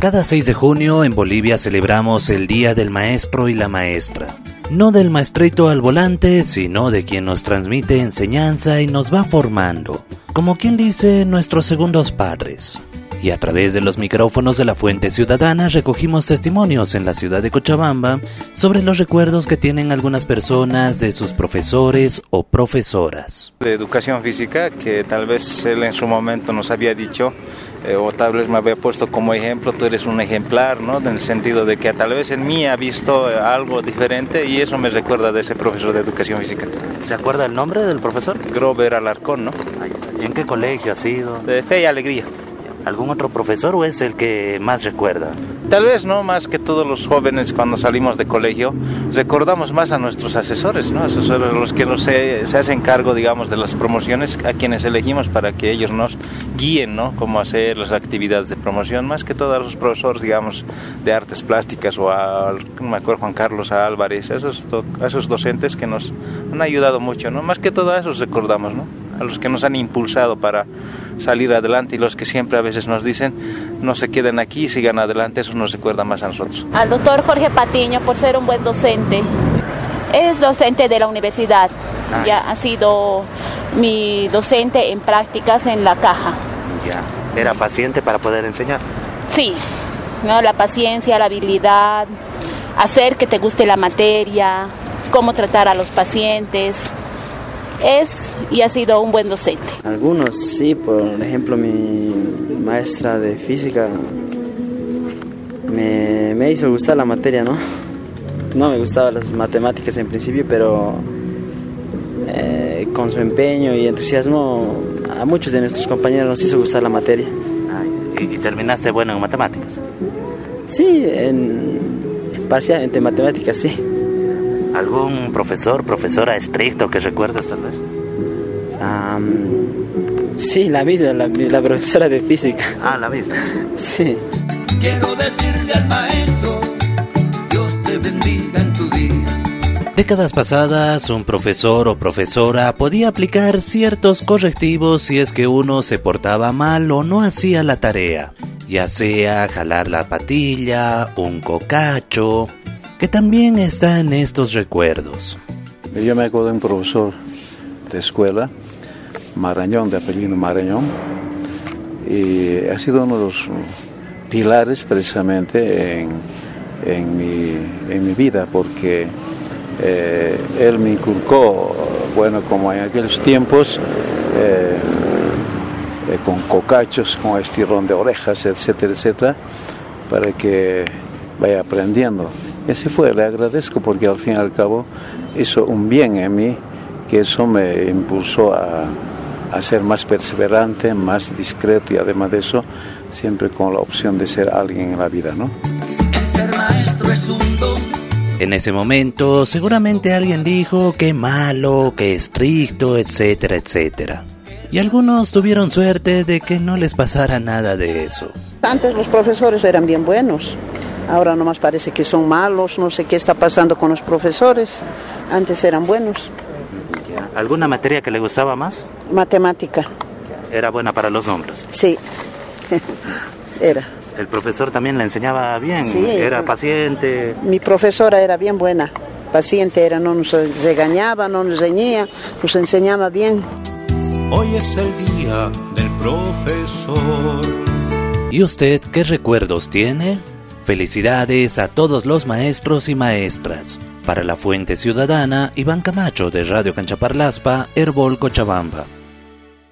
Cada 6 de junio en Bolivia celebramos el Día del Maestro y la Maestra. No del maestrito al volante, sino de quien nos transmite enseñanza y nos va formando, como quien dice nuestros segundos padres y a través de los micrófonos de la Fuente Ciudadana recogimos testimonios en la ciudad de Cochabamba sobre los recuerdos que tienen algunas personas de sus profesores o profesoras. De educación física, que tal vez él en su momento nos había dicho, eh, o tal vez me había puesto como ejemplo, tú eres un ejemplar, ¿no? En el sentido de que tal vez en mí ha visto algo diferente y eso me recuerda de ese profesor de educación física. ¿Se acuerda el nombre del profesor? Grover Alarcón, ¿no? ¿Y en qué colegio ha sido? De Fe y Alegría. ¿Algún otro profesor o es el que más recuerda? Tal vez no más que todos los jóvenes cuando salimos de colegio, recordamos más a nuestros asesores, ¿no? Asesores los que nos se, se, hacen cargo, digamos, de las promociones a quienes elegimos para que ellos nos guíen, ¿no? Cómo hacer las actividades de promoción, más que todos los profesores, digamos, de artes plásticas o a, me acuerdo, Juan Carlos Álvarez, esos, esos docentes que nos han ayudado mucho, ¿no? Más que todo a esos recordamos, ¿no? A los que nos han impulsado para salir adelante y los que siempre a veces nos dicen no se queden aquí, sigan adelante, eso nos recuerda más a nosotros. Al doctor Jorge Patiño por ser un buen docente. Es docente de la universidad, ah. ya ha sido mi docente en prácticas en la caja. Ya, ¿era paciente para poder enseñar? Sí, ¿no? la paciencia, la habilidad, hacer que te guste la materia, cómo tratar a los pacientes es y ha sido un buen docente. Algunos sí, por ejemplo mi maestra de física me, me hizo gustar la materia, ¿no? No me gustaban las matemáticas en principio, pero eh, con su empeño y entusiasmo a muchos de nuestros compañeros nos hizo gustar la materia. ¿y, ¿Y terminaste bueno en matemáticas? Sí, en, parcialmente en matemáticas, sí. ¿Algún profesor, profesora estricto que recuerdas tal vez? Um, sí, la misma, la, la, profesora de física. Ah, la misma. Sí. Quiero decirle al maestro, Dios te bendiga en tu día. Décadas pasadas, un profesor o profesora podía aplicar ciertos correctivos si es que uno se portaba mal o no hacía la tarea, ya sea jalar la patilla, un cocacho, que también está en estos recuerdos. Yo me acuerdo de un profesor de escuela, Marañón, de apellido Marañón, y ha sido uno de los pilares precisamente en, en, mi, en mi, vida, porque eh, él me inculcó, bueno, como en aquellos tiempos, eh, eh, con cocachos, con estirón de orejas, etcétera, etcétera, para que vaya aprendiendo. Ese fue, le agradezco porque al fin y al cabo hizo un bien en mí, que eso me impulsó a, a ser más perseverante, más discreto y además de eso, siempre con la opción de ser alguien en la vida, ¿no? El ser maestro es un don. En ese momento seguramente alguien dijo que malo, que estricto, etcétera, etcétera. Y algunos tuvieron suerte de que no les pasara nada de eso. Antes los profesores eran bien buenos, ahora nomás parece que son malos, no sé qué está pasando con los profesores, antes eran buenos. ¿Alguna materia que le gustaba más? Matemática. ¿Era buena para los nombres? Sí, era. ¿El profesor también le enseñaba bien? Sí. ¿Era paciente? Mi profesora era bien buena, paciente era, no nos regañaba, no nos reñía, nos enseñaba bien. Hoy es el día del profesor. ¿Y usted qué recuerdos tiene? Felicidades a todos los maestros y maestras. Para la Fuente Ciudadana, Iván Camacho de Radio Canchaparlaspa, Herbol Cochabamba.